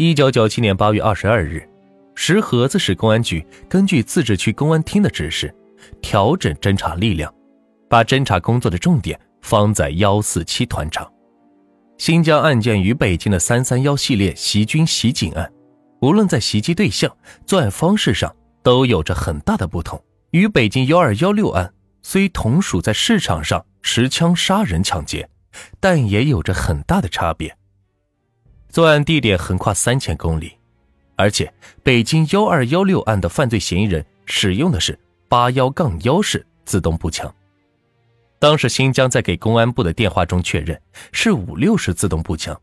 一九九七年八月二十二日，石河子市公安局根据自治区公安厅的指示，调整侦查力量，把侦查工作的重点放在幺四七团场。新疆案件与北京的三三幺系列袭军袭警案，无论在袭击对象、作案方式上都有着很大的不同。与北京幺二幺六案虽同属在市场上持枪杀人抢劫，但也有着很大的差别。作案地点横跨三千公里，而且北京幺二幺六案的犯罪嫌疑人使用的是八幺杠幺式自动步枪，当时新疆在给公安部的电话中确认是五六式自动步枪。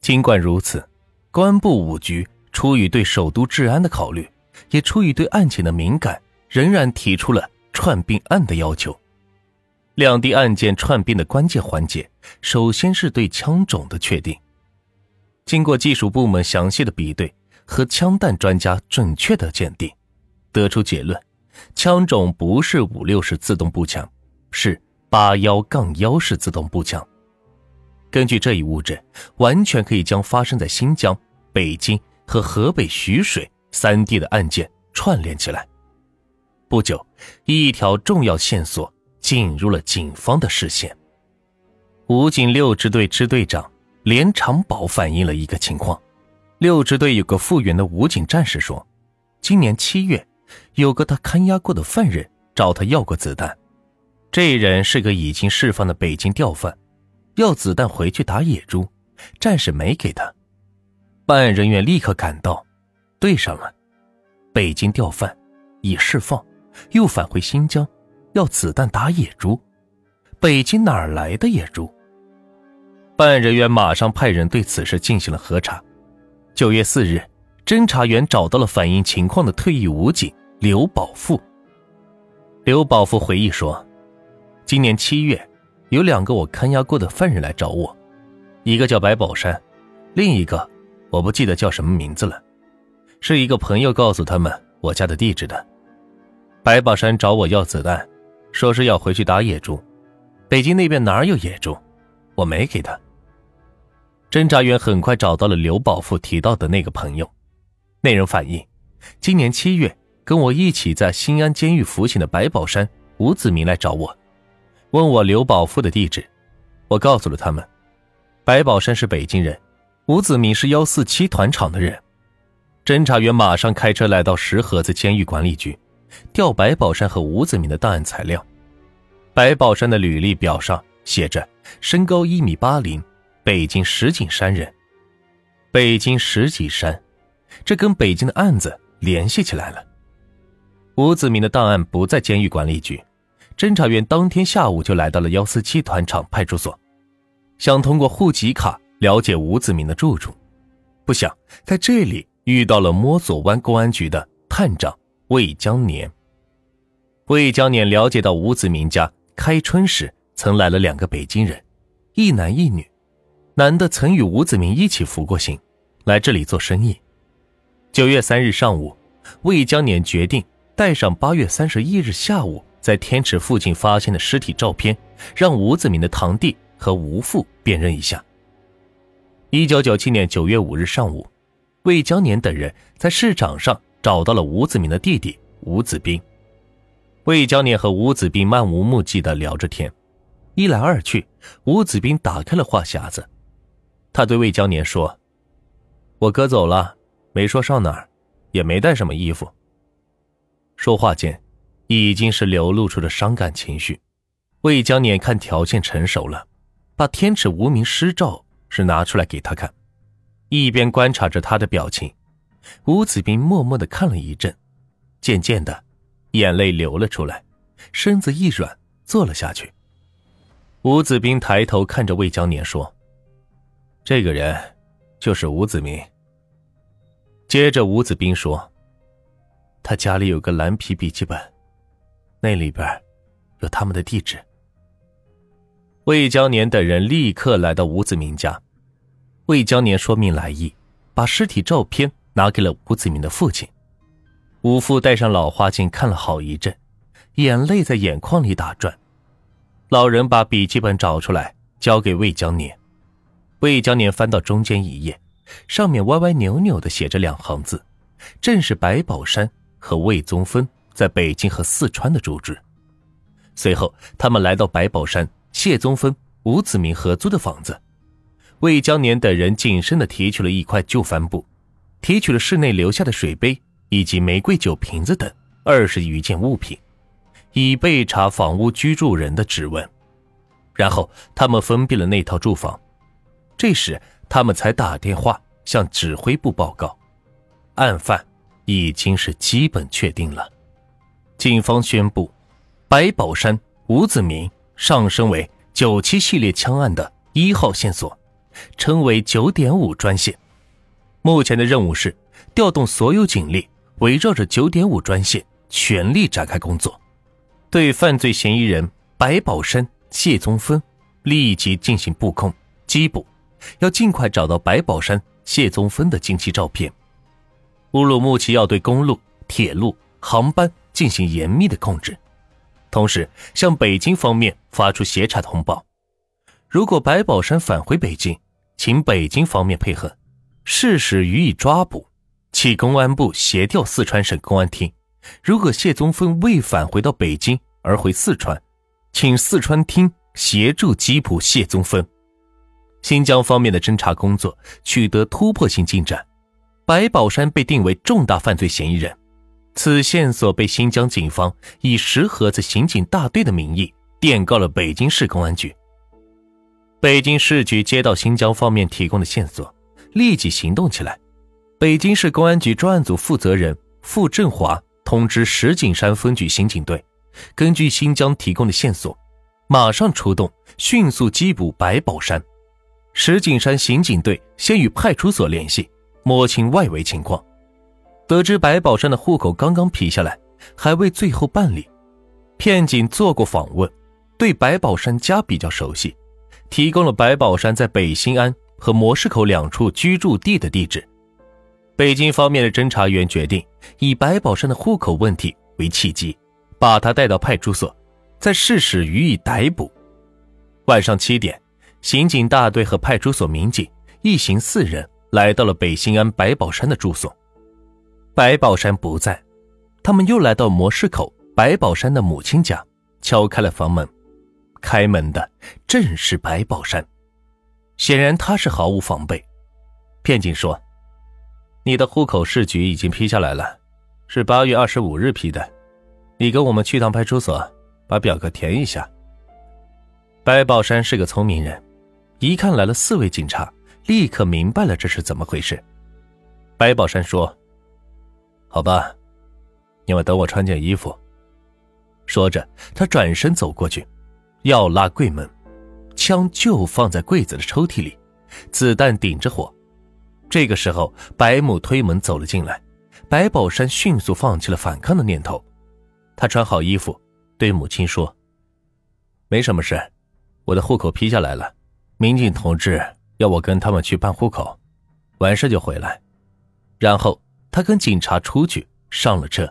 尽管如此，公安部五局出于对首都治安的考虑，也出于对案情的敏感，仍然提出了串并案的要求。两地案件串并的关键环节，首先是对枪种的确定。经过技术部门详细的比对和枪弹专家准确的鉴定，得出结论：枪种不是五六式自动步枪，是八幺杠幺式自动步枪。根据这一物证，完全可以将发生在新疆、北京和河北徐水三地的案件串联起来。不久，一条重要线索进入了警方的视线。武警六支队支队长。连长宝反映了一个情况：六支队有个复员的武警战士说，今年七月，有个他看押过的犯人找他要过子弹。这人是个已经释放的北京调犯，要子弹回去打野猪，战士没给他。办案人员立刻赶到，对上了，北京调犯已释放，又返回新疆，要子弹打野猪，北京哪来的野猪？办案人员马上派人对此事进行了核查。九月四日，侦查员找到了反映情况的退役武警刘宝富。刘宝富回忆说：“今年七月，有两个我看押过的犯人来找我，一个叫白宝山，另一个我不记得叫什么名字了，是一个朋友告诉他们我家的地址的。白宝山找我要子弹，说是要回去打野猪，北京那边哪有野猪，我没给他。”侦查员很快找到了刘宝富提到的那个朋友，那人反映，今年七月跟我一起在新安监狱服刑的白宝山、吴子明来找我，问我刘宝富的地址，我告诉了他们，白宝山是北京人，吴子明是幺四七团场的人。侦查员马上开车来到石河子监狱管理局，调白宝山和吴子明的档案材料。白宝山的履历表上写着身高一米八零。北京石景山人，北京石景山，这跟北京的案子联系起来了。吴子明的档案不在监狱管理局，侦查员当天下午就来到了幺四七团场派出所，想通过户籍卡了解吴子明的住处，不想在这里遇到了摸索湾公安局的探长魏江年。魏江年了解到吴子明家开春时曾来了两个北京人，一男一女。男的曾与吴子明一起服过刑，来这里做生意。九月三日上午，魏江年决定带上八月三十一日下午在天池附近发现的尸体照片，让吴子明的堂弟和吴父辨认一下。一九九七年九月五日上午，魏江年等人在市场上找到了吴子明的弟弟吴子斌。魏江年和吴子斌漫无目的的聊着天，一来二去，吴子斌打开了话匣子。他对魏江年说：“我哥走了，没说上哪儿，也没带什么衣服。”说话间，已经是流露出了伤感情绪。魏江年看条件成熟了，把天尺无名尸照是拿出来给他看，一边观察着他的表情。吴子斌默默的看了一阵，渐渐的，眼泪流了出来，身子一软，坐了下去。吴子斌抬头看着魏江年说。这个人就是吴子明。接着，吴子斌说：“他家里有个蓝皮笔记本，那里边有他们的地址。”魏江年等人立刻来到吴子明家。魏江年说明来意，把尸体照片拿给了吴子明的父亲。吴父戴上老花镜看了好一阵，眼泪在眼眶里打转。老人把笔记本找出来，交给魏江年。魏江年翻到中间一页，上面歪歪扭扭的写着两行字，正是白宝山和魏宗芬在北京和四川的住址。随后，他们来到白宝山、谢宗芬、吴子明合租的房子，魏江年等人谨慎的提取了一块旧帆布，提取了室内留下的水杯以及玫瑰酒瓶子等二十余件物品，以备查房屋居住人的指纹。然后，他们封闭了那套住房。这时，他们才打电话向指挥部报告，案犯已经是基本确定了。警方宣布，白宝山、吴子明上升为九七系列枪案的一号线索，称为九点五专线。目前的任务是调动所有警力，围绕着九点五专线全力展开工作，对犯罪嫌疑人白宝山。谢宗芬立即进行布控缉捕，要尽快找到白宝山、谢宗芬的近期照片。乌鲁木齐要对公路、铁路、航班进行严密的控制，同时向北京方面发出协查通报。如果白宝山返回北京，请北京方面配合，适时予以抓捕。请公安部协调四川省公安厅。如果谢宗芬未返回到北京而回四川。请四川厅协助缉捕谢宗芬。新疆方面的侦查工作取得突破性进展，白宝山被定为重大犯罪嫌疑人。此线索被新疆警方以石河子刑警大队的名义电告了北京市公安局。北京市局接到新疆方面提供的线索，立即行动起来。北京市公安局专案组负责人傅振华通知石景山分局刑警队。根据新疆提供的线索，马上出动，迅速缉捕白宝山。石景山刑警队先与派出所联系，摸清外围情况，得知白宝山的户口刚刚批下来，还未最后办理。片警做过访问，对白宝山家比较熟悉，提供了白宝山在北新安和模式口两处居住地的地址。北京方面的侦查员决定以白宝山的户口问题为契机。把他带到派出所，再适时予以逮捕。晚上七点，刑警大队和派出所民警一行四人来到了北新安白宝山的住所。白宝山不在，他们又来到模式口白宝山的母亲家，敲开了房门。开门的正是白宝山，显然他是毫无防备。片警说：“你的户口市局已经批下来了，是八月二十五日批的。”你跟我们去趟派出所，把表格填一下。白宝山是个聪明人，一看来了四位警察，立刻明白了这是怎么回事。白宝山说：“好吧，你们等我穿件衣服。”说着，他转身走过去，要拉柜门，枪就放在柜子的抽屉里，子弹顶着火。这个时候，白母推门走了进来，白宝山迅速放弃了反抗的念头。他穿好衣服，对母亲说：“没什么事，我的户口批下来了。民警同志要我跟他们去办户口，完事就回来。”然后他跟警察出去上了车。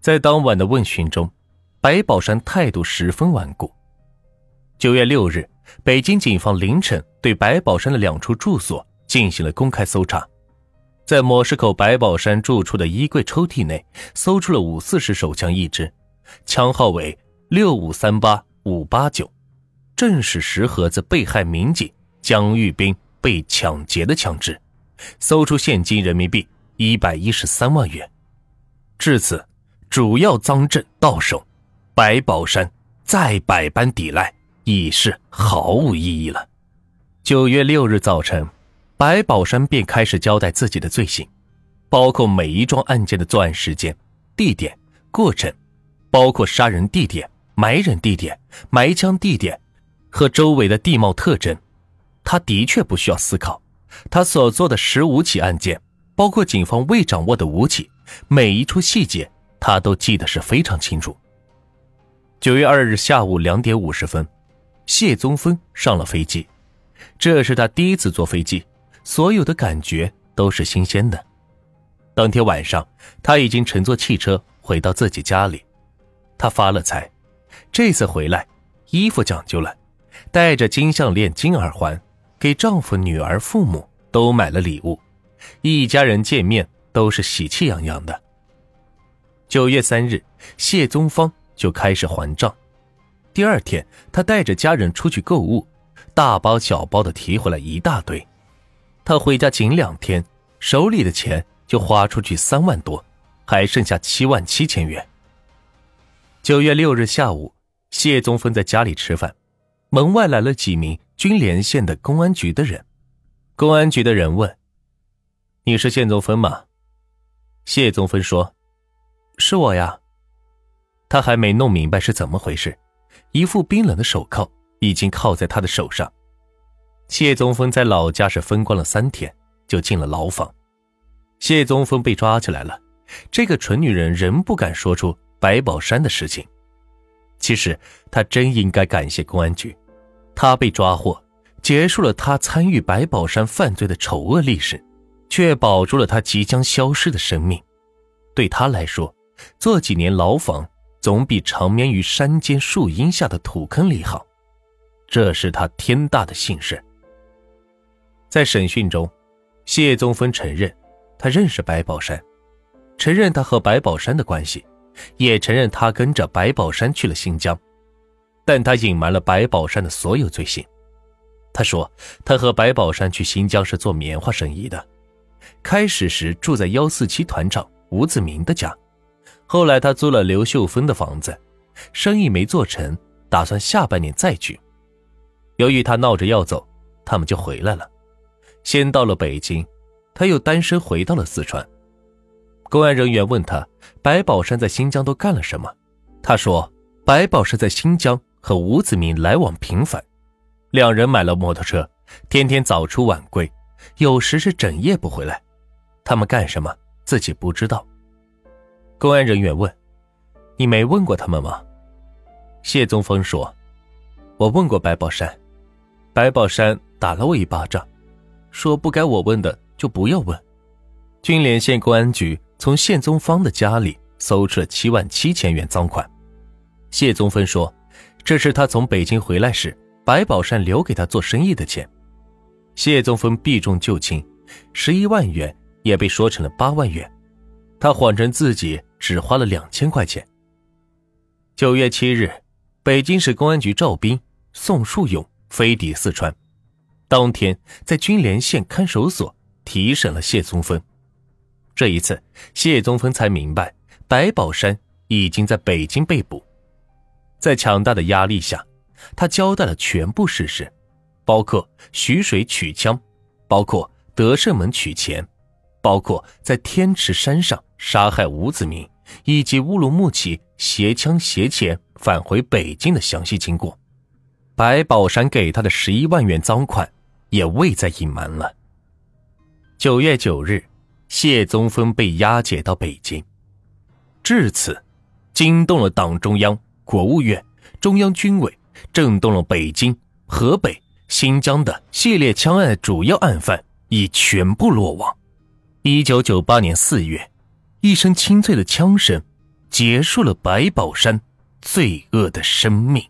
在当晚的问询中，白宝山态度十分顽固。九月六日，北京警方凌晨对白宝山的两处住所进行了公开搜查。在模式口白宝山住处的衣柜抽屉内，搜出了五四式手枪一支，枪号为六五三八五八九，正是石河子被害民警江玉斌被抢劫的枪支。搜出现金人民币一百一十三万元。至此，主要赃证到手，白宝山再百般抵赖已是毫无意义了。九月六日早晨。白宝山便开始交代自己的罪行，包括每一桩案件的作案时间、地点、过程，包括杀人地点、埋人地点、埋枪地点和周围的地貌特征。他的确不需要思考，他所做的十五起案件，包括警方未掌握的武器，每一处细节他都记得是非常清楚。九月二日下午两点五十分，谢宗峰上了飞机，这是他第一次坐飞机。所有的感觉都是新鲜的。当天晚上，他已经乘坐汽车回到自己家里。他发了财，这次回来，衣服讲究了，带着金项链、金耳环，给丈夫、女儿、父母都买了礼物，一家人见面都是喜气洋洋的。九月三日，谢宗芳就开始还账。第二天，他带着家人出去购物，大包小包的提回来一大堆。他回家仅两天，手里的钱就花出去三万多，还剩下七万七千元。九月六日下午，谢宗芬在家里吃饭，门外来了几名军连县的公安局的人。公安局的人问：“你是谢宗芬吗？”谢宗芬说。是我呀。他还没弄明白是怎么回事，一副冰冷的手铐已经铐在他的手上。谢宗峰在老家是风光了三天，就进了牢房。谢宗峰被抓起来了，这个蠢女人仍不敢说出白宝山的事情。其实他真应该感谢公安局，他被抓获，结束了他参与白宝山犯罪的丑恶历史，却保住了他即将消失的生命。对他来说，坐几年牢房，总比长眠于山间树荫下的土坑里好，这是他天大的幸事。在审讯中，谢宗芬承认，他认识白宝山，承认他和白宝山的关系，也承认他跟着白宝山去了新疆，但他隐瞒了白宝山的所有罪行。他说，他和白宝山去新疆是做棉花生意的，开始时住在幺四七团长吴子明的家。后来他租了刘秀芬的房子，生意没做成，打算下半年再去。由于他闹着要走，他们就回来了。先到了北京，他又单身回到了四川。公安人员问他白宝山在新疆都干了什么，他说白宝山在新疆和吴子明来往频繁，两人买了摩托车，天天早出晚归，有时是整夜不回来。他们干什么自己不知道。公安人员问：“你没问过他们吗？”谢宗峰说：“我问过白宝山，白宝山打了我一巴掌，说不该我问的就不要问。”军连县公安局从谢宗芳的家里搜出了七万七千元赃款。谢宗芬说：“这是他从北京回来时，白宝山留给他做生意的钱。”谢宗芬避重就轻，十一万元也被说成了八万元。他谎称自己只花了两千块钱。九月七日，北京市公安局赵斌、宋树勇飞抵四川，当天在军连县看守所提审了谢宗芬。这一次，谢宗芬才明白白宝山已经在北京被捕。在强大的压力下，他交代了全部事实，包括徐水取枪，包括德胜门取钱。包括在天池山上杀害吴子明，以及乌鲁木齐携枪携钱返回北京的详细经过，白宝山给他的十一万元赃款也未再隐瞒了。九月九日，谢宗峰被押解到北京，至此，惊动了党中央、国务院、中央军委，震动了北京、河北、新疆的系列枪案主要案犯已全部落网。一九九八年四月，一声清脆的枪声，结束了白宝山罪恶的生命。